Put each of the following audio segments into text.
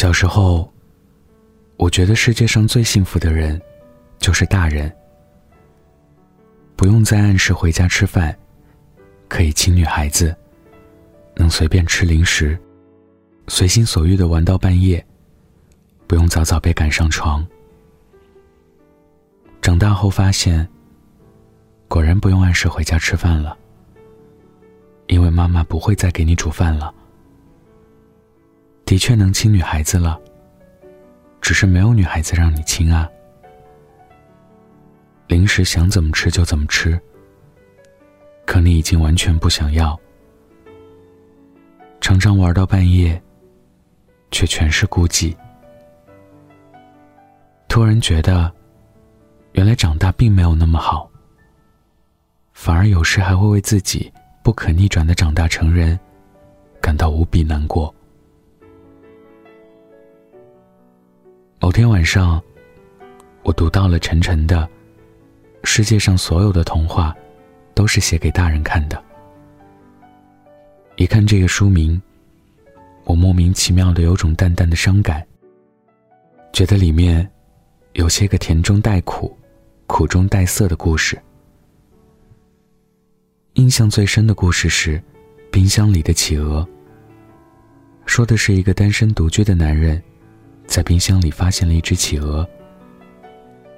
小时候，我觉得世界上最幸福的人，就是大人。不用再按时回家吃饭，可以亲女孩子，能随便吃零食，随心所欲的玩到半夜，不用早早被赶上床。长大后发现，果然不用按时回家吃饭了，因为妈妈不会再给你煮饭了。的确能亲女孩子了，只是没有女孩子让你亲啊。零食想怎么吃就怎么吃，可你已经完全不想要。常常玩到半夜，却全是孤寂。突然觉得，原来长大并没有那么好，反而有时还会为自己不可逆转的长大成人感到无比难过。某天晚上，我读到了陈晨的《世界上所有的童话都是写给大人看的》。一看这个书名，我莫名其妙的有种淡淡的伤感，觉得里面有些个甜中带苦、苦中带涩的故事。印象最深的故事是《冰箱里的企鹅》，说的是一个单身独居的男人。在冰箱里发现了一只企鹅。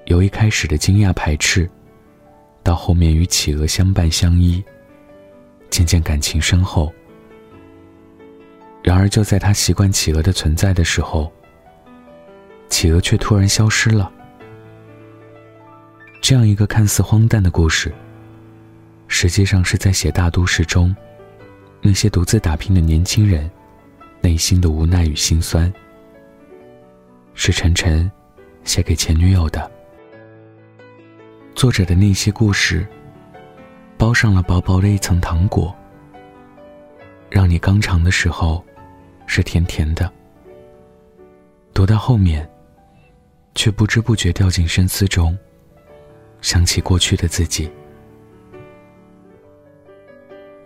由一开始的惊讶排斥，到后面与企鹅相伴相依，渐渐感情深厚。然而就在他习惯企鹅的存在的时候，企鹅却突然消失了。这样一个看似荒诞的故事，实际上是在写大都市中那些独自打拼的年轻人内心的无奈与心酸。是晨晨写给前女友的。作者的那些故事，包上了薄薄的一层糖果，让你刚尝的时候是甜甜的，读到后面，却不知不觉掉进深思中，想起过去的自己。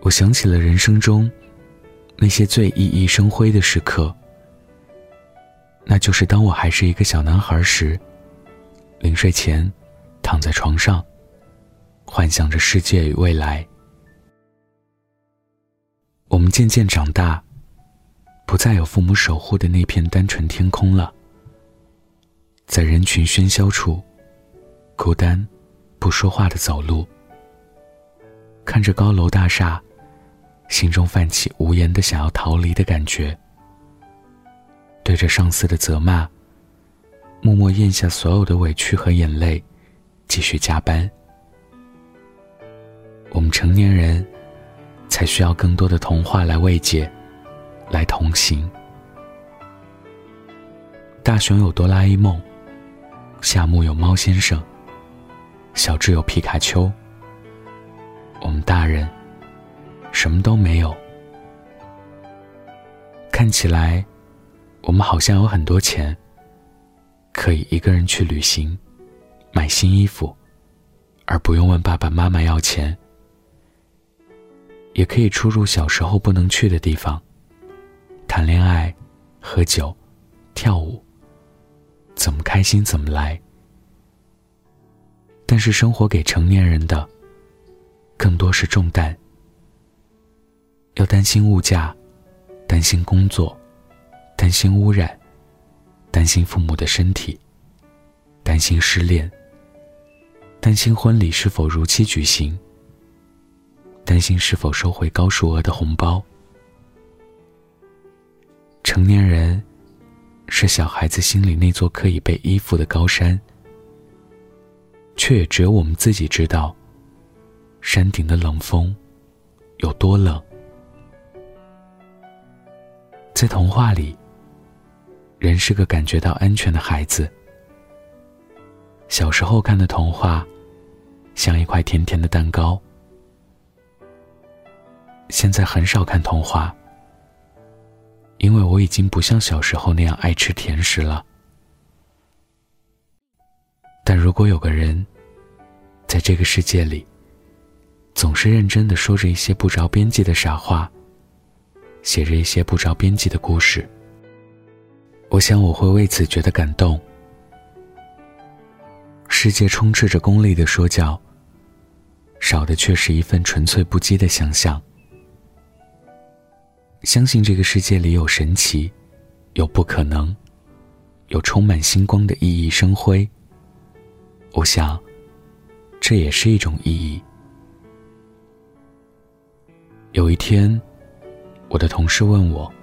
我想起了人生中那些最熠熠生辉的时刻。那就是当我还是一个小男孩时，临睡前，躺在床上，幻想着世界与未来。我们渐渐长大，不再有父母守护的那片单纯天空了。在人群喧嚣处，孤单，不说话的走路，看着高楼大厦，心中泛起无言的想要逃离的感觉。对着上司的责骂，默默咽下所有的委屈和眼泪，继续加班。我们成年人，才需要更多的童话来慰藉，来同行。大雄有哆啦 A 梦，夏目有猫先生，小智有皮卡丘。我们大人，什么都没有，看起来。我们好像有很多钱，可以一个人去旅行，买新衣服，而不用问爸爸妈妈要钱；也可以出入小时候不能去的地方，谈恋爱、喝酒、跳舞，怎么开心怎么来。但是生活给成年人的，更多是重担，要担心物价，担心工作。担心污染，担心父母的身体，担心失恋，担心婚礼是否如期举行，担心是否收回高数额的红包。成年人是小孩子心里那座可以被依附的高山，却也只有我们自己知道，山顶的冷风有多冷。在童话里。人是个感觉到安全的孩子。小时候看的童话，像一块甜甜的蛋糕。现在很少看童话，因为我已经不像小时候那样爱吃甜食了。但如果有个人，在这个世界里，总是认真的说着一些不着边际的傻话，写着一些不着边际的故事。我想我会为此觉得感动。世界充斥着功利的说教，少的却是一份纯粹不羁的想象。相信这个世界里有神奇，有不可能，有充满星光的熠熠生辉。我想，这也是一种意义。有一天，我的同事问我：“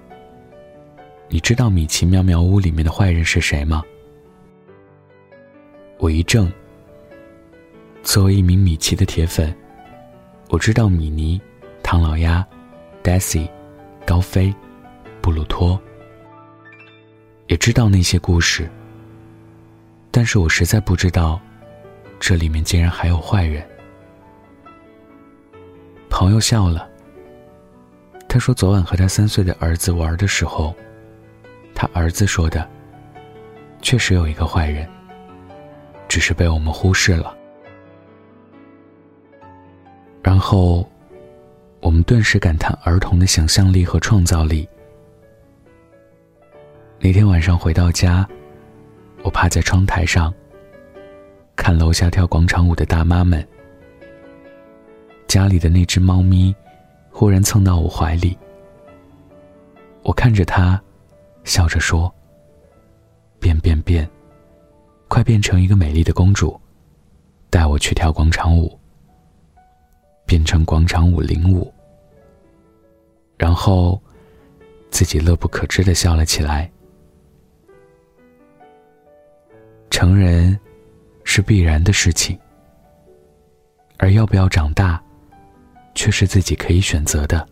你知道米奇妙妙屋里面的坏人是谁吗？”我一怔。作为一名米奇的铁粉，我知道米妮、唐老鸭、Daisy。高飞、布鲁托，也知道那些故事，但是我实在不知道，这里面竟然还有坏人。朋友笑了，他说昨晚和他三岁的儿子玩的时候，他儿子说的，确实有一个坏人，只是被我们忽视了。然后。我们顿时感叹儿童的想象力和创造力。那天晚上回到家，我趴在窗台上，看楼下跳广场舞的大妈们。家里的那只猫咪，忽然蹭到我怀里。我看着它，笑着说：“变变变，快变成一个美丽的公主，带我去跳广场舞。”变成广场舞领舞。然后，自己乐不可支的笑了起来。成人是必然的事情，而要不要长大，却是自己可以选择的。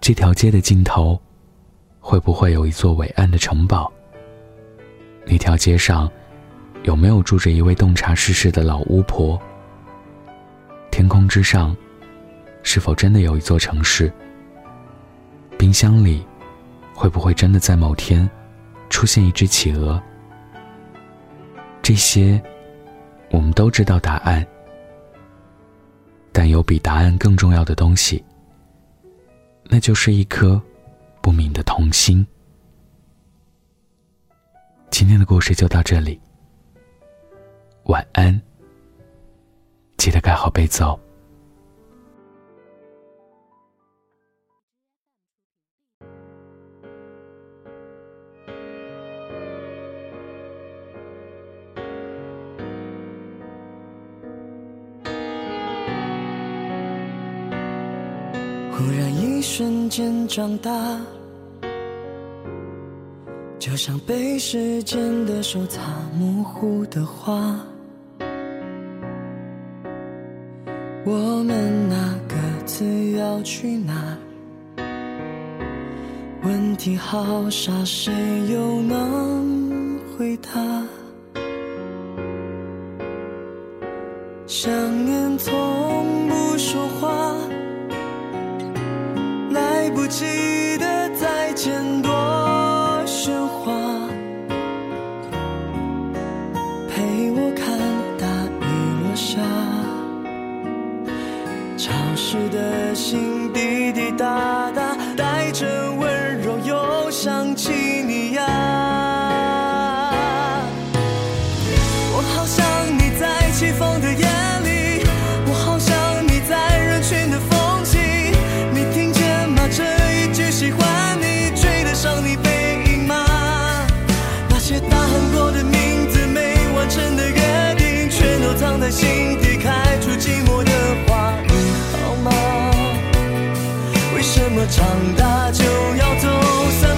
这条街的尽头，会不会有一座伟岸的城堡？那条街上，有没有住着一位洞察世事的老巫婆？天空之上。是否真的有一座城市？冰箱里会不会真的在某天出现一只企鹅？这些我们都知道答案，但有比答案更重要的东西，那就是一颗不泯的童心。今天的故事就到这里，晚安，记得盖好被子哦。忽然一瞬间长大，就像被时间的手擦模糊的画。我们那各自要去哪？问题好傻，谁又能回答？想念从不说话。来不及的再见心底开出寂寞的花，好吗？为什么长大就要走散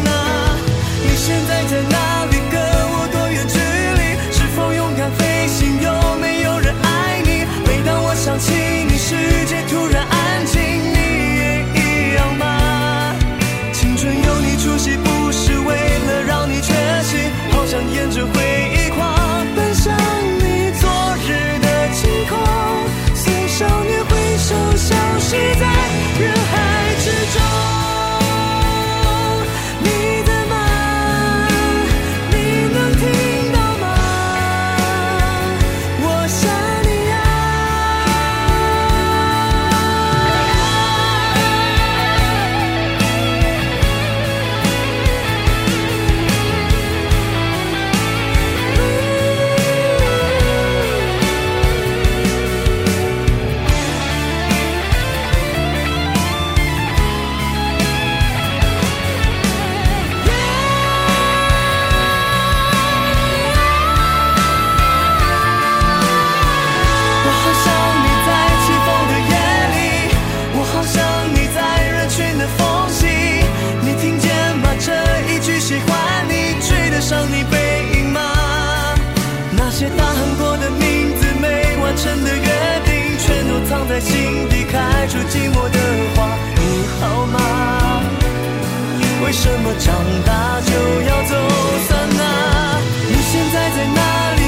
心底开出寂寞的花，你好吗？为什么长大就要走散啊？你现在在哪里？